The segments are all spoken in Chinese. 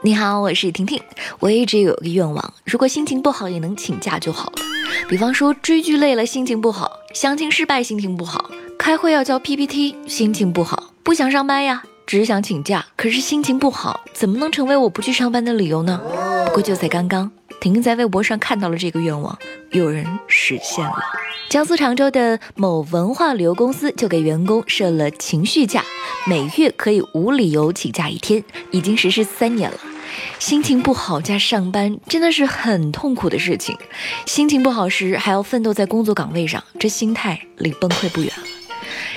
你好，我是婷婷。我一直有个愿望，如果心情不好也能请假就好了。比方说追剧累了，心情不好；相亲失败，心情不好；开会要交 PPT，心情不好；不想上班呀，只想请假，可是心情不好，怎么能成为我不去上班的理由呢？不过就在刚刚，婷婷在微博上看到了这个愿望，有人实现了。江苏常州的某文化旅游公司就给员工设了情绪假，每月可以无理由请假一天，已经实施三年了。心情不好加上班真的是很痛苦的事情，心情不好时还要奋斗在工作岗位上，这心态离崩溃不远了。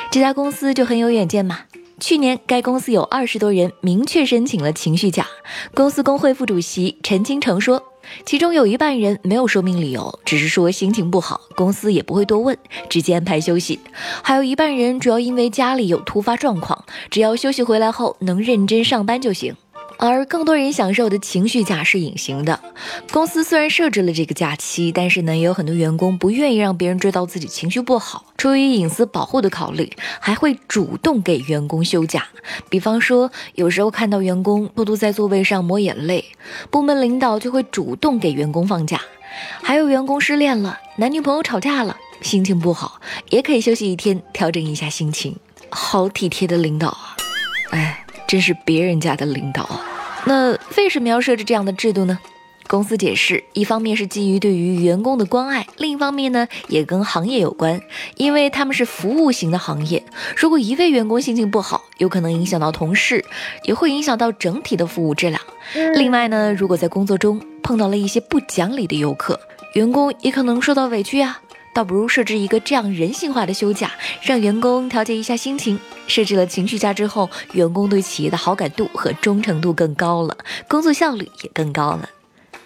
这家公司就很有远见嘛。去年该公司有二十多人明确申请了情绪假，公司工会副主席陈金成说。其中有一半人没有说明理由，只是说心情不好，公司也不会多问，直接安排休息。还有一半人主要因为家里有突发状况，只要休息回来后能认真上班就行。而更多人享受的情绪假是隐形的，公司虽然设置了这个假期，但是呢，也有很多员工不愿意让别人知道自己情绪不好，出于隐私保护的考虑，还会主动给员工休假。比方说，有时候看到员工偷偷在座位上抹眼泪，部门领导就会主动给员工放假。还有员工失恋了，男女朋友吵架了，心情不好，也可以休息一天，调整一下心情。好体贴的领导啊！哎，真是别人家的领导啊！那为什么要设置这样的制度呢？公司解释，一方面是基于对于员工的关爱，另一方面呢也跟行业有关，因为他们是服务型的行业，如果一位员工心情不好，有可能影响到同事，也会影响到整体的服务质量。另外呢，如果在工作中碰到了一些不讲理的游客，员工也可能受到委屈呀。倒不如设置一个这样人性化的休假，让员工调节一下心情。设置了情绪假之后，员工对企业的好感度和忠诚度更高了，工作效率也更高了。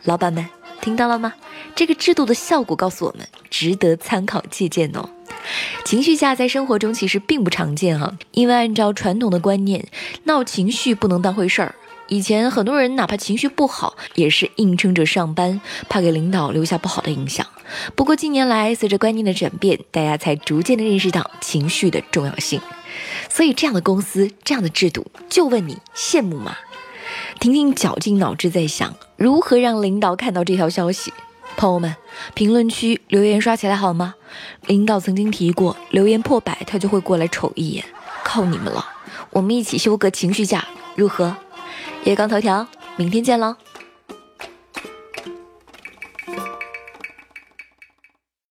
老板们听到了吗？这个制度的效果告诉我们，值得参考借鉴哦。情绪假在生活中其实并不常见哈，因为按照传统的观念，闹情绪不能当回事儿。以前很多人哪怕情绪不好，也是硬撑着上班，怕给领导留下不好的影响。不过近年来，随着观念的转变，大家才逐渐的认识到情绪的重要性。所以这样的公司，这样的制度，就问你羡慕吗？婷婷绞尽脑汁在想，如何让领导看到这条消息。朋友们，评论区留言刷起来好吗？领导曾经提过，留言破百他就会过来瞅一眼，靠你们了！我们一起休个情绪假，如何？夜刚头条，明天见喽。